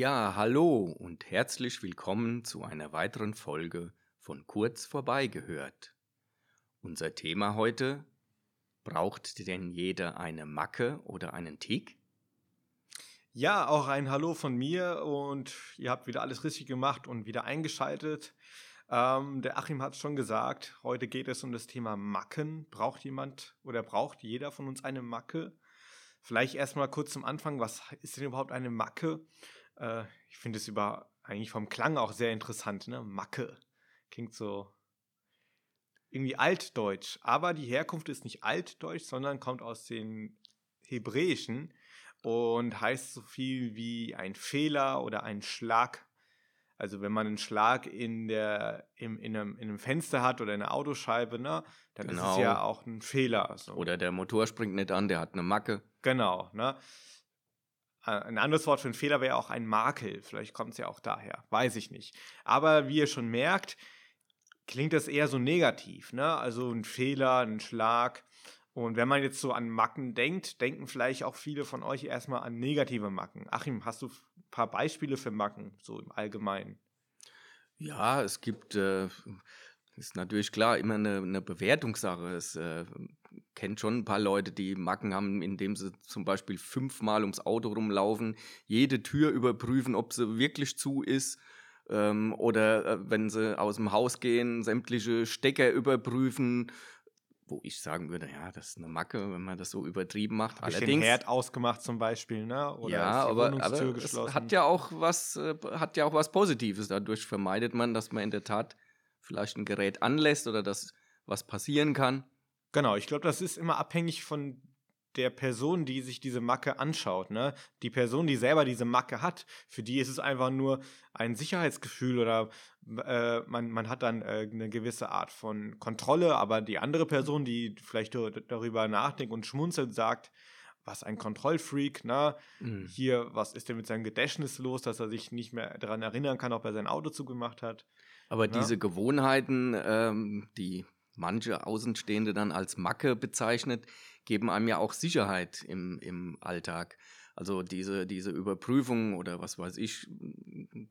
Ja, hallo und herzlich willkommen zu einer weiteren Folge von Kurz vorbeigehört. Unser Thema heute, braucht denn jeder eine Macke oder einen Tick? Ja, auch ein Hallo von mir und ihr habt wieder alles richtig gemacht und wieder eingeschaltet. Ähm, der Achim hat es schon gesagt, heute geht es um das Thema Macken. Braucht jemand oder braucht jeder von uns eine Macke? Vielleicht erstmal kurz zum Anfang, was ist denn überhaupt eine Macke? Äh, ich finde es über eigentlich vom Klang auch sehr interessant, ne? Macke. Klingt so irgendwie altdeutsch. Aber die Herkunft ist nicht altdeutsch, sondern kommt aus dem Hebräischen und heißt so viel wie ein Fehler oder ein Schlag. Also wenn man einen Schlag in, der, im, in, einem, in einem Fenster hat oder in einer Autoscheibe, ne, dann genau. ist es ja genau. auch ein Fehler. So. Oder der Motor springt nicht an, der hat eine Macke. Genau. Ne? Äh, ein anderes Wort für einen Fehler wäre auch ein Makel. Vielleicht kommt es ja auch daher. Weiß ich nicht. Aber wie ihr schon merkt, klingt das eher so negativ. Ne? Also ein Fehler, ein Schlag. Und wenn man jetzt so an Macken denkt, denken vielleicht auch viele von euch erstmal an negative Macken. Achim, hast du ein paar Beispiele für Macken, so im Allgemeinen? Ja, es gibt, äh, ist natürlich klar, immer eine, eine Bewertungssache. Es äh, kennt schon ein paar Leute, die Macken haben, indem sie zum Beispiel fünfmal ums Auto rumlaufen, jede Tür überprüfen, ob sie wirklich zu ist. Ähm, oder äh, wenn sie aus dem Haus gehen, sämtliche Stecker überprüfen, wo ich sagen würde, ja, das ist eine Macke, wenn man das so übertrieben macht. Hab Allerdings, den Herd ausgemacht zum Beispiel, ne? Oder ja, aber, aber es hat ja auch was, äh, hat ja auch was Positives. Dadurch vermeidet man, dass man in der Tat vielleicht ein Gerät anlässt oder dass was passieren kann. Genau, ich glaube, das ist immer abhängig von der Person, die sich diese Macke anschaut, ne? Die Person, die selber diese Macke hat, für die ist es einfach nur ein Sicherheitsgefühl oder äh, man, man hat dann äh, eine gewisse Art von Kontrolle, aber die andere Person, die vielleicht darüber nachdenkt und schmunzelt, sagt, was ein Kontrollfreak, ne? Mhm. Hier, was ist denn mit seinem Gedächtnis los, dass er sich nicht mehr daran erinnern kann, ob er sein Auto zugemacht hat. Aber ne? diese Gewohnheiten, ähm, die manche Außenstehende dann als Macke bezeichnet, geben einem ja auch Sicherheit im, im Alltag. Also diese, diese Überprüfung oder was weiß ich,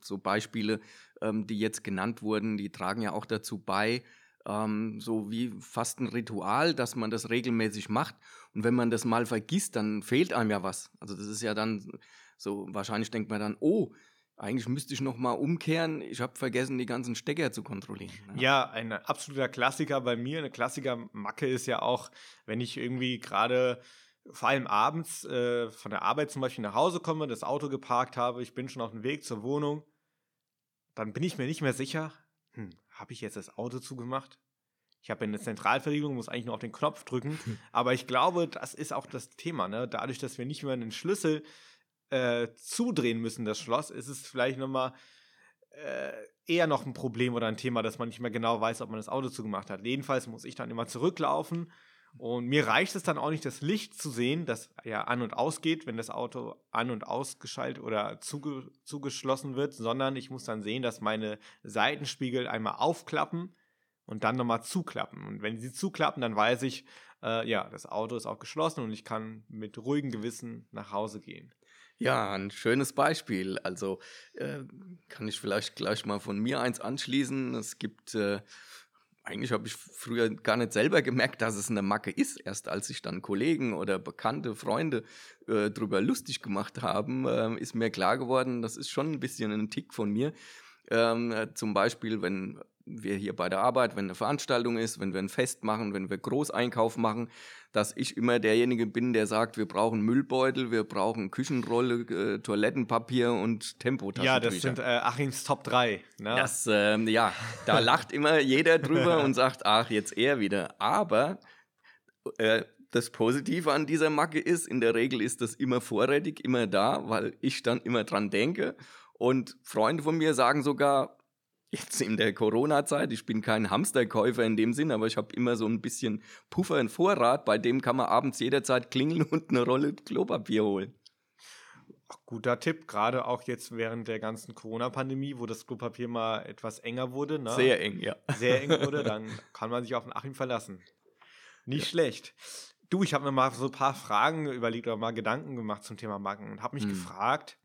so Beispiele, ähm, die jetzt genannt wurden, die tragen ja auch dazu bei, ähm, so wie fast ein Ritual, dass man das regelmäßig macht. Und wenn man das mal vergisst, dann fehlt einem ja was. Also das ist ja dann so, wahrscheinlich denkt man dann, oh, eigentlich müsste ich noch mal umkehren. Ich habe vergessen, die ganzen Stecker zu kontrollieren. Ne? Ja, ein absoluter Klassiker bei mir. Eine Klassiker-Macke ist ja auch, wenn ich irgendwie gerade vor allem abends äh, von der Arbeit zum Beispiel nach Hause komme, das Auto geparkt habe, ich bin schon auf dem Weg zur Wohnung, dann bin ich mir nicht mehr sicher, hm, habe ich jetzt das Auto zugemacht? Ich habe eine Zentralverriegelung, muss eigentlich nur auf den Knopf drücken. Aber ich glaube, das ist auch das Thema. Ne? Dadurch, dass wir nicht mehr einen Schlüssel äh, zudrehen müssen, das Schloss, ist es vielleicht nochmal äh, eher noch ein Problem oder ein Thema, dass man nicht mehr genau weiß, ob man das Auto zugemacht hat. Jedenfalls muss ich dann immer zurücklaufen und mir reicht es dann auch nicht, das Licht zu sehen, das ja an und ausgeht, wenn das Auto an und ausgeschaltet oder zuge zugeschlossen wird, sondern ich muss dann sehen, dass meine Seitenspiegel einmal aufklappen und dann nochmal zuklappen. Und wenn sie zuklappen, dann weiß ich, äh, ja, das Auto ist auch geschlossen und ich kann mit ruhigem Gewissen nach Hause gehen. Ja, ein schönes Beispiel. Also äh, kann ich vielleicht gleich mal von mir eins anschließen. Es gibt, äh, eigentlich habe ich früher gar nicht selber gemerkt, dass es eine Macke ist. Erst als sich dann Kollegen oder bekannte Freunde äh, drüber lustig gemacht haben, äh, ist mir klar geworden, das ist schon ein bisschen ein Tick von mir. Ähm, äh, zum Beispiel, wenn wir hier bei der Arbeit, wenn eine Veranstaltung ist, wenn wir ein Fest machen, wenn wir Großeinkauf machen, dass ich immer derjenige bin, der sagt, wir brauchen Müllbeutel, wir brauchen Küchenrolle, äh, Toilettenpapier und Tempotaschentücher. Ja, das sind äh, Achims Top 3. Ne? Das, ähm, ja, da lacht immer jeder drüber und sagt, ach, jetzt er wieder. Aber äh, das Positive an dieser Macke ist, in der Regel ist das immer vorrätig, immer da, weil ich dann immer dran denke. Und Freunde von mir sagen sogar, jetzt in der Corona-Zeit, ich bin kein Hamsterkäufer in dem Sinn, aber ich habe immer so ein bisschen Puffer in Vorrat, bei dem kann man abends jederzeit klingeln und eine Rolle Klopapier holen. Ach, guter Tipp, gerade auch jetzt während der ganzen Corona-Pandemie, wo das Klopapier mal etwas enger wurde. Ne? Sehr eng, ja. Sehr eng wurde, dann kann man sich auf den Achim verlassen. Nicht ja. schlecht. Du, ich habe mir mal so ein paar Fragen überlegt oder mal Gedanken gemacht zum Thema Macken und habe mich hm. gefragt,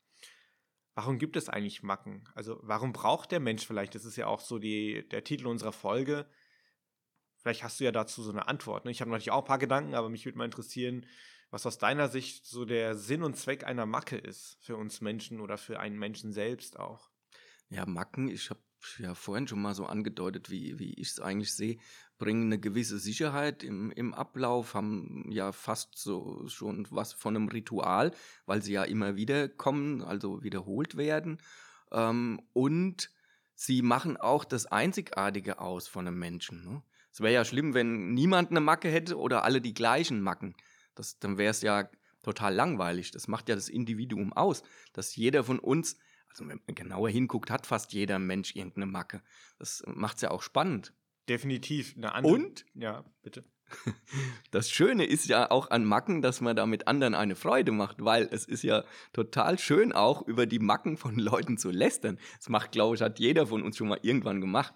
warum gibt es eigentlich Macken? Also warum braucht der Mensch vielleicht, das ist ja auch so die, der Titel unserer Folge, vielleicht hast du ja dazu so eine Antwort. Ne? Ich habe natürlich auch ein paar Gedanken, aber mich würde mal interessieren, was aus deiner Sicht so der Sinn und Zweck einer Macke ist für uns Menschen oder für einen Menschen selbst auch. Ja, Macken, ich habe ja vorhin schon mal so angedeutet, wie, wie ich es eigentlich sehe, bringen eine gewisse Sicherheit im, im Ablauf, haben ja fast so schon was von einem Ritual, weil sie ja immer wieder kommen, also wiederholt werden. Ähm, und sie machen auch das Einzigartige aus von einem Menschen. Ne? Es wäre ja schlimm, wenn niemand eine Macke hätte oder alle die gleichen Macken. Das, dann wäre es ja total langweilig. Das macht ja das Individuum aus, dass jeder von uns also wenn man genauer hinguckt, hat fast jeder Mensch irgendeine Macke. Das macht es ja auch spannend. Definitiv. Eine andere, Und? Ja, bitte. Das Schöne ist ja auch an Macken, dass man da mit anderen eine Freude macht, weil es ist ja total schön auch über die Macken von Leuten zu lästern. Das macht, glaube ich, hat jeder von uns schon mal irgendwann gemacht.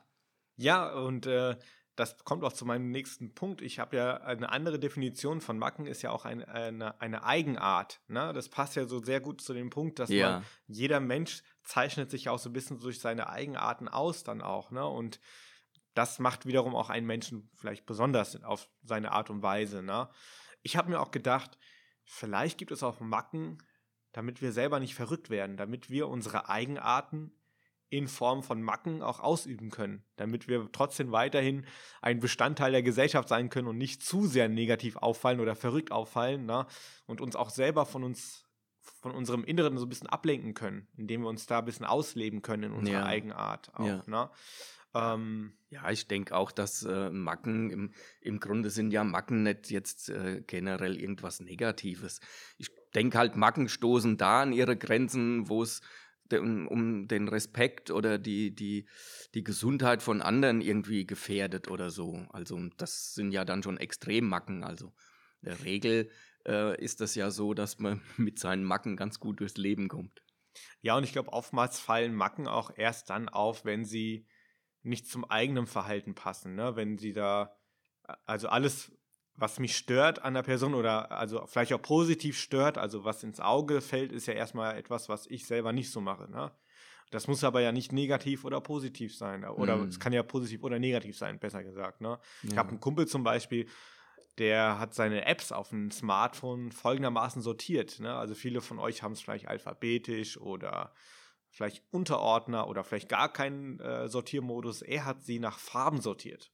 Ja, und äh, das kommt auch zu meinem nächsten Punkt. Ich habe ja eine andere Definition von Macken, ist ja auch ein, eine, eine Eigenart. Ne? Das passt ja so sehr gut zu dem Punkt, dass ja. man, jeder Mensch zeichnet sich auch so ein bisschen durch seine Eigenarten aus dann auch. Ne? Und das macht wiederum auch einen Menschen vielleicht besonders auf seine Art und Weise. Ne? Ich habe mir auch gedacht, vielleicht gibt es auch Macken, damit wir selber nicht verrückt werden, damit wir unsere Eigenarten in Form von Macken auch ausüben können, damit wir trotzdem weiterhin ein Bestandteil der Gesellschaft sein können und nicht zu sehr negativ auffallen oder verrückt auffallen ne? und uns auch selber von uns, von unserem Inneren so ein bisschen ablenken können, indem wir uns da ein bisschen ausleben können in unserer ja. Eigenart auch. Ja. Ne? Ähm, ja, ich denke auch, dass äh, Macken im, im Grunde sind ja Macken nicht jetzt äh, generell irgendwas Negatives. Ich denke halt, Macken stoßen da an ihre Grenzen, wo es um, um den Respekt oder die, die, die Gesundheit von anderen irgendwie gefährdet oder so. Also das sind ja dann schon Extremmacken. Also in der Regel äh, ist das ja so, dass man mit seinen Macken ganz gut durchs Leben kommt. Ja, und ich glaube, oftmals fallen Macken auch erst dann auf, wenn sie nicht zum eigenen Verhalten passen. Ne? Wenn sie da, also alles, was mich stört an der Person oder also vielleicht auch positiv stört, also was ins Auge fällt, ist ja erstmal etwas, was ich selber nicht so mache. Ne? Das muss aber ja nicht negativ oder positiv sein. Oder mm. es kann ja positiv oder negativ sein, besser gesagt. Ne? Ja. Ich habe einen Kumpel zum Beispiel, der hat seine Apps auf dem Smartphone folgendermaßen sortiert. Ne? Also viele von euch haben es vielleicht alphabetisch oder vielleicht Unterordner oder vielleicht gar keinen äh, Sortiermodus. Er hat sie nach Farben sortiert.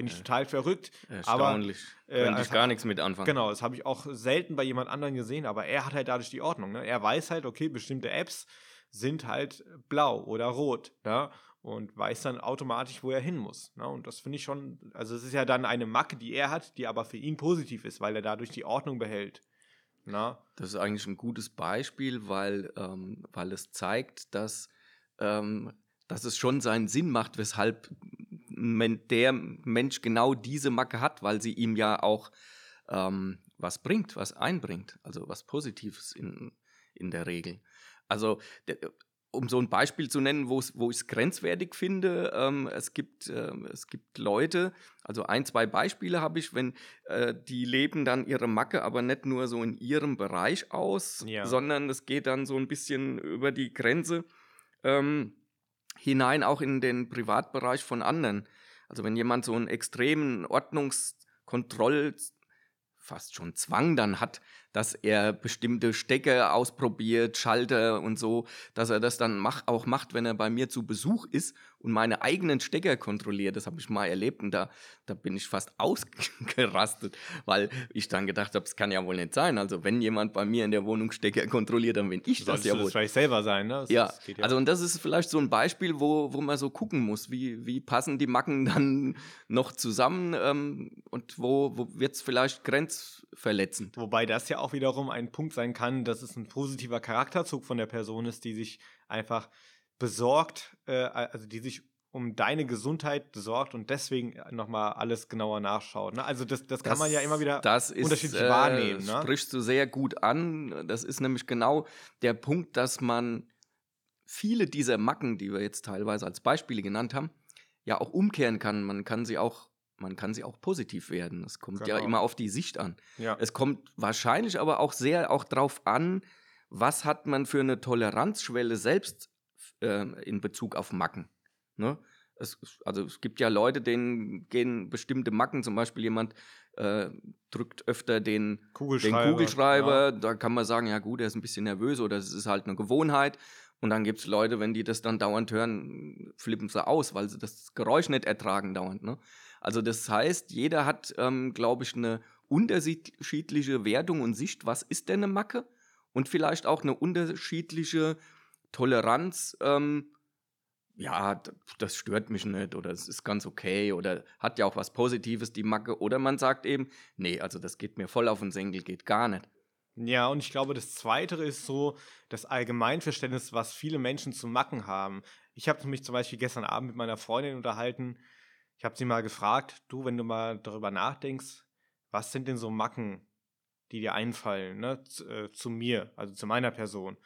Finde ich äh, total verrückt. Erstaunlich. Aber, äh, Könnte ich gar nichts mit anfangen. Genau, das habe ich auch selten bei jemand anderem gesehen, aber er hat halt dadurch die Ordnung. Ne? Er weiß halt, okay, bestimmte Apps sind halt blau oder rot. Ne? Und weiß dann automatisch, wo er hin muss. Ne? Und das finde ich schon, also es ist ja dann eine Macke, die er hat, die aber für ihn positiv ist, weil er dadurch die Ordnung behält. Na? Das ist eigentlich ein gutes Beispiel, weil, ähm, weil es zeigt, dass, ähm, dass es schon seinen Sinn macht, weshalb der Mensch genau diese Macke hat, weil sie ihm ja auch ähm, was bringt, was einbringt, also was Positives in, in der Regel. Also der, um so ein Beispiel zu nennen, wo ich es grenzwertig finde, ähm, es, gibt, äh, es gibt Leute, also ein, zwei Beispiele habe ich, wenn äh, die leben dann ihre Macke, aber nicht nur so in ihrem Bereich aus, ja. sondern es geht dann so ein bisschen über die Grenze ähm, hinein, auch in den Privatbereich von anderen. Also wenn jemand so einen extremen Ordnungskontroll fast schon Zwang dann hat, dass er bestimmte Stecker ausprobiert, Schalter und so, dass er das dann mach, auch macht, wenn er bei mir zu Besuch ist und meine eigenen Stecker kontrolliert. Das habe ich mal erlebt und da, da bin ich fast ausgerastet, weil ich dann gedacht habe, es kann ja wohl nicht sein. Also wenn jemand bei mir in der Wohnung Stecker kontrolliert, dann bin ich das ja wohl. Das vielleicht selber sein, ne? Das ja. ja. also und das ist vielleicht so ein Beispiel, wo, wo man so gucken muss, wie, wie passen die Macken dann noch zusammen ähm, und wo, wo wird es vielleicht grenzverletzend. Wobei das ja auch wiederum ein Punkt sein kann, dass es ein positiver Charakterzug von der Person ist, die sich einfach besorgt, äh, also die sich um deine Gesundheit sorgt und deswegen nochmal alles genauer nachschaut. Ne? Also das, das kann das, man ja immer wieder das ist, unterschiedlich äh, wahrnehmen. Ne? sprichst du sehr gut an. Das ist nämlich genau der Punkt, dass man viele dieser Macken, die wir jetzt teilweise als Beispiele genannt haben, ja auch umkehren kann. Man kann sie auch man kann sie auch positiv werden. Es kommt genau. ja immer auf die Sicht an. Ja. Es kommt wahrscheinlich aber auch sehr auch drauf an, was hat man für eine Toleranzschwelle selbst äh, in Bezug auf Macken? Ne? Es, also es gibt ja Leute, denen gehen bestimmte Macken, zum Beispiel jemand äh, drückt öfter den Kugelschreiber, den Kugelschreiber ja. da kann man sagen, ja gut, er ist ein bisschen nervös oder es ist halt eine Gewohnheit. Und dann gibt es Leute, wenn die das dann dauernd hören, flippen sie aus, weil sie das Geräusch nicht ertragen dauernd. Ne? Also das heißt, jeder hat, ähm, glaube ich, eine unterschiedliche Wertung und Sicht, was ist denn eine Macke? Und vielleicht auch eine unterschiedliche Toleranz, ähm, ja, das stört mich nicht oder es ist ganz okay oder hat ja auch was Positives, die Macke. Oder man sagt eben, nee, also das geht mir voll auf den Senkel, geht gar nicht. Ja, und ich glaube, das Zweite ist so das Allgemeinverständnis, was viele Menschen zu Macken haben. Ich habe mich zum Beispiel gestern Abend mit meiner Freundin unterhalten. Ich habe sie mal gefragt, du, wenn du mal darüber nachdenkst, was sind denn so Macken, die dir einfallen, ne, zu, äh, zu mir, also zu meiner Person?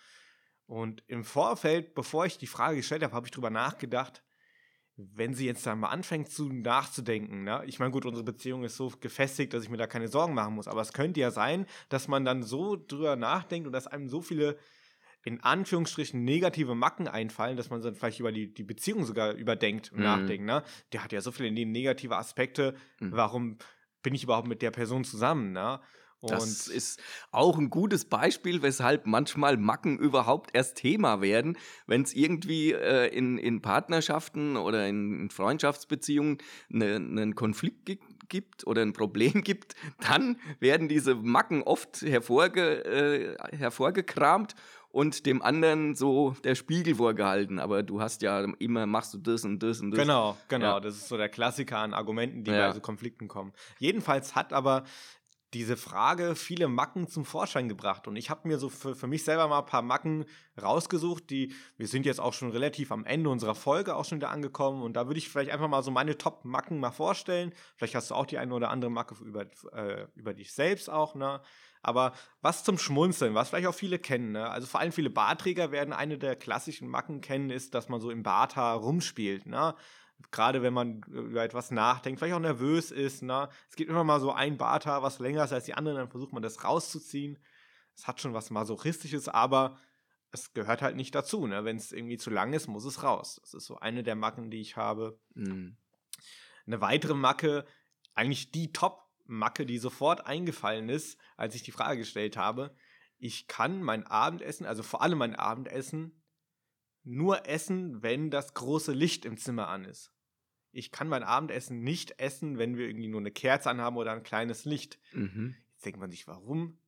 Und im Vorfeld, bevor ich die Frage gestellt habe, habe ich darüber nachgedacht, wenn sie jetzt da mal anfängt zu nachzudenken, ne? ich meine, gut, unsere Beziehung ist so gefestigt, dass ich mir da keine Sorgen machen muss, aber es könnte ja sein, dass man dann so drüber nachdenkt und dass einem so viele in Anführungsstrichen negative Macken einfallen, dass man dann vielleicht über die, die Beziehung sogar überdenkt und mhm. nachdenkt. Ne? Der hat ja so viele negative Aspekte, mhm. warum bin ich überhaupt mit der Person zusammen? Ne? Und das ist auch ein gutes Beispiel, weshalb manchmal Macken überhaupt erst Thema werden, wenn es irgendwie äh, in, in Partnerschaften oder in, Freundschaftsbeziehungen einen ne Konflikt gibt oder ein Problem gibt, dann werden diese Macken oft hervorge, äh, hervorgekramt und dem anderen so der Spiegel vorgehalten. Aber du hast ja immer, machst du das und das und das. Genau, genau. Ja. Das ist so der Klassiker an Argumenten, die ja. bei so Konflikten kommen. Jedenfalls hat aber diese Frage viele Macken zum Vorschein gebracht. Und ich habe mir so für, für mich selber mal ein paar Macken rausgesucht, die, wir sind jetzt auch schon relativ am Ende unserer Folge auch schon wieder angekommen. Und da würde ich vielleicht einfach mal so meine Top-Macken mal vorstellen. Vielleicht hast du auch die eine oder andere Macke über, äh, über dich selbst auch, ne? Aber was zum Schmunzeln, was vielleicht auch viele kennen, ne? Also vor allem viele Barträger werden eine der klassischen Macken kennen, ist, dass man so im Barthaar rumspielt, ne? gerade wenn man über etwas nachdenkt, vielleicht auch nervös ist. Ne? Es gibt immer mal so ein Barthaar, was länger ist als die anderen, dann versucht man das rauszuziehen. Es hat schon was Masochistisches, aber es gehört halt nicht dazu. Ne? Wenn es irgendwie zu lang ist, muss es raus. Das ist so eine der Macken, die ich habe. Mhm. Eine weitere Macke, eigentlich die Top-Macke, die sofort eingefallen ist, als ich die Frage gestellt habe. Ich kann mein Abendessen, also vor allem mein Abendessen, nur essen, wenn das große Licht im Zimmer an ist. Ich kann mein Abendessen nicht essen, wenn wir irgendwie nur eine Kerze anhaben oder ein kleines Licht. Mhm. Jetzt denkt man sich, warum?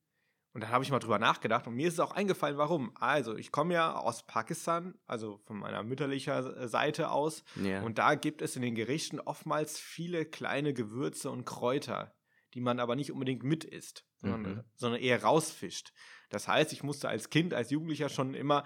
Und dann habe ich mal drüber nachgedacht und mir ist es auch eingefallen, warum. Also, ich komme ja aus Pakistan, also von meiner mütterlichen Seite aus. Ja. Und da gibt es in den Gerichten oftmals viele kleine Gewürze und Kräuter, die man aber nicht unbedingt mit isst, sondern, mhm. sondern eher rausfischt. Das heißt, ich musste als Kind, als Jugendlicher schon immer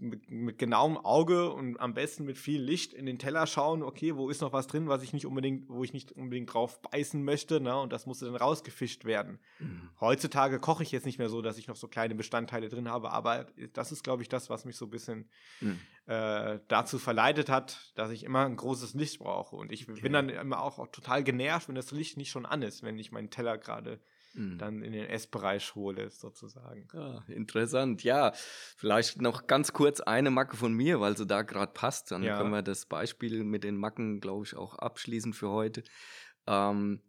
mit, mit genauem Auge und am besten mit viel Licht in den Teller schauen, okay, wo ist noch was drin, was ich nicht unbedingt, wo ich nicht unbedingt drauf beißen möchte, ne? Und das musste dann rausgefischt werden. Mhm. Heutzutage koche ich jetzt nicht mehr so, dass ich noch so kleine Bestandteile drin habe, aber das ist, glaube ich, das, was mich so ein bisschen mhm. äh, dazu verleitet hat, dass ich immer ein großes Licht brauche. Und ich okay. bin dann immer auch, auch total genervt, wenn das Licht nicht schon an ist, wenn ich meinen Teller gerade mhm. dann in den Essbereich hole, sozusagen. Ja, interessant. Ja, vielleicht noch ganz kurz eine Macke von mir, weil sie da gerade passt. Dann ja. können wir das Beispiel mit den Macken, glaube ich, auch abschließen für heute. Ähm,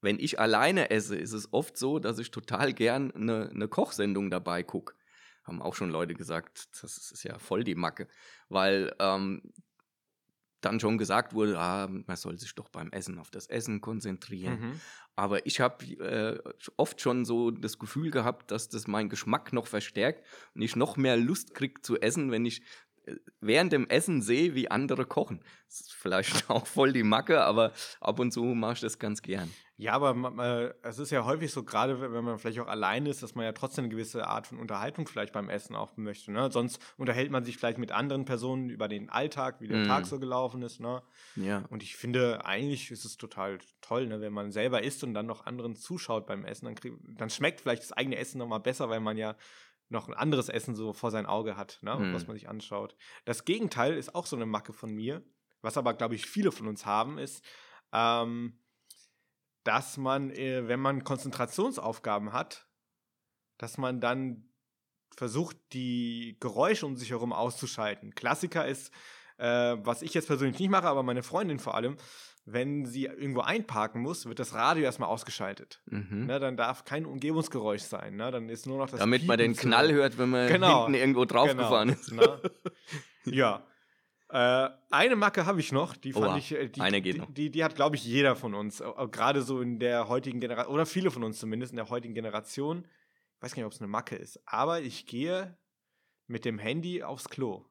wenn ich alleine esse, ist es oft so, dass ich total gern eine, eine Kochsendung dabei gucke. Haben auch schon Leute gesagt, das ist ja voll die Macke. Weil ähm, dann schon gesagt wurde, ah, man soll sich doch beim Essen auf das Essen konzentrieren. Mhm. Aber ich habe äh, oft schon so das Gefühl gehabt, dass das meinen Geschmack noch verstärkt und ich noch mehr Lust kriege zu essen, wenn ich äh, während dem Essen sehe, wie andere kochen. Das ist vielleicht auch voll die Macke, aber ab und zu mache ich das ganz gern. Ja, aber äh, es ist ja häufig so, gerade wenn man vielleicht auch allein ist, dass man ja trotzdem eine gewisse Art von Unterhaltung vielleicht beim Essen auch möchte. Ne? Sonst unterhält man sich vielleicht mit anderen Personen über den Alltag, wie der mm. Tag so gelaufen ist. Ne? Ja. Und ich finde, eigentlich ist es total toll, ne? wenn man selber isst und dann noch anderen zuschaut beim Essen. Dann, krieg, dann schmeckt vielleicht das eigene Essen nochmal besser, weil man ja noch ein anderes Essen so vor sein Auge hat, ne? Mm. was man sich anschaut. Das Gegenteil ist auch so eine Macke von mir, was aber, glaube ich, viele von uns haben, ist, ähm, dass man, äh, wenn man Konzentrationsaufgaben hat, dass man dann versucht, die Geräusche um sich herum auszuschalten. Klassiker ist, äh, was ich jetzt persönlich nicht mache, aber meine Freundin vor allem, wenn sie irgendwo einparken muss, wird das Radio erstmal ausgeschaltet. Mhm. Ne, dann darf kein Umgebungsgeräusch sein. Ne? Dann ist nur noch das Damit Piepen man den Knall hört, wenn man genau. hinten irgendwo draufgefahren genau. ist. Ne? ja. Äh, eine Macke habe ich noch, die fand Oha, ich, äh, die, eine geht die, noch. Die, die, hat, glaube ich, jeder von uns, gerade so in der heutigen Generation, oder viele von uns zumindest in der heutigen Generation. Ich weiß gar nicht, ob es eine Macke ist, aber ich gehe mit dem Handy aufs Klo.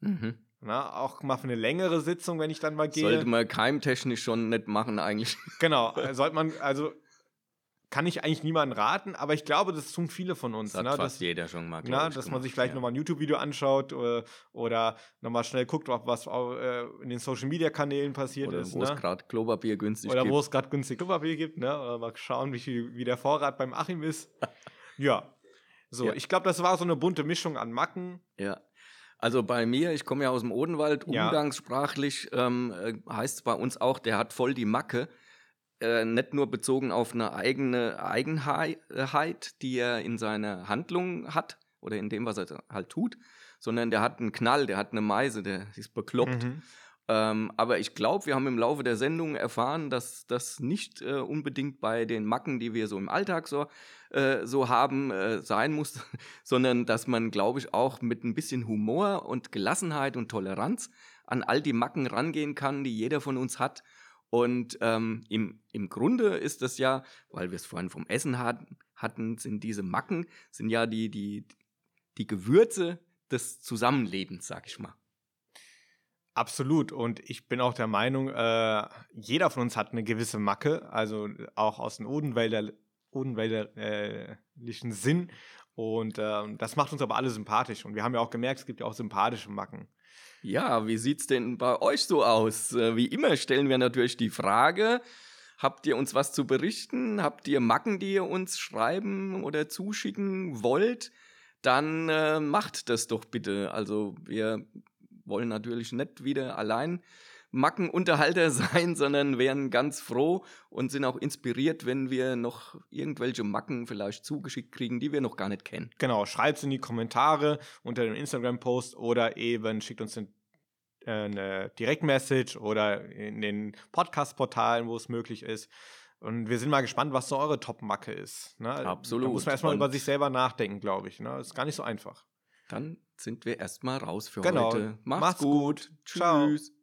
Mhm. Na, auch mal für eine längere Sitzung, wenn ich dann mal gehe. Sollte man keimtechnisch schon nicht machen, eigentlich. Genau, äh, sollte man, also kann ich eigentlich niemandem raten, aber ich glaube, das tun viele von uns. Das hat ne? fast dass, jeder schon mal, na, Dass man sich vielleicht ja. nochmal ein YouTube-Video anschaut oder, äh, oder nochmal schnell guckt, ob was äh, in den Social-Media-Kanälen passiert oder ist. Wo ne? es gerade Klopapier günstig oder gibt. Oder wo es gerade günstig Klopapier gibt. Ne? Oder mal schauen, wie, viel, wie der Vorrat beim Achim ist. ja. So, ja. ich glaube, das war so eine bunte Mischung an Macken. Ja. Also bei mir, ich komme ja aus dem Odenwald, umgangssprachlich ähm, äh, heißt es bei uns auch, der hat voll die Macke. Äh, nicht nur bezogen auf eine eigene Eigenheit, die er in seiner Handlung hat oder in dem, was er halt tut, sondern der hat einen Knall, der hat eine Meise, der ist bekloppt. Mhm. Ähm, aber ich glaube, wir haben im Laufe der Sendung erfahren, dass das nicht äh, unbedingt bei den Macken, die wir so im Alltag so, äh, so haben, äh, sein muss, sondern dass man, glaube ich, auch mit ein bisschen Humor und Gelassenheit und Toleranz an all die Macken rangehen kann, die jeder von uns hat. Und ähm, im, im Grunde ist das ja, weil wir es vorhin vom Essen hatten, hatten, sind diese Macken, sind ja die, die, die Gewürze des Zusammenlebens, sag ich mal. Absolut. Und ich bin auch der Meinung, äh, jeder von uns hat eine gewisse Macke, also auch aus dem Odenwälder, odenwälderlichen Sinn. Und äh, das macht uns aber alle sympathisch. Und wir haben ja auch gemerkt, es gibt ja auch sympathische Macken. Ja, wie sieht es denn bei euch so aus? Äh, wie immer stellen wir natürlich die Frage, habt ihr uns was zu berichten? Habt ihr Macken, die ihr uns schreiben oder zuschicken wollt? Dann äh, macht das doch bitte. Also wir wollen natürlich nicht wieder allein Mackenunterhalter sein, sondern wären ganz froh und sind auch inspiriert, wenn wir noch irgendwelche Macken vielleicht zugeschickt kriegen, die wir noch gar nicht kennen. Genau, schreibt es in die Kommentare unter dem Instagram-Post oder eben schickt uns äh, eine Direktmessage oder in den Podcast-Portalen, wo es möglich ist. Und wir sind mal gespannt, was so eure Top-Macke ist. Ne? Absolut. Da muss man erstmal über sich selber nachdenken, glaube ich. Ne? Das ist gar nicht so einfach. Dann sind wir erstmal raus für genau. heute. Macht's, Macht's gut. gut. Tschüss. Ciao.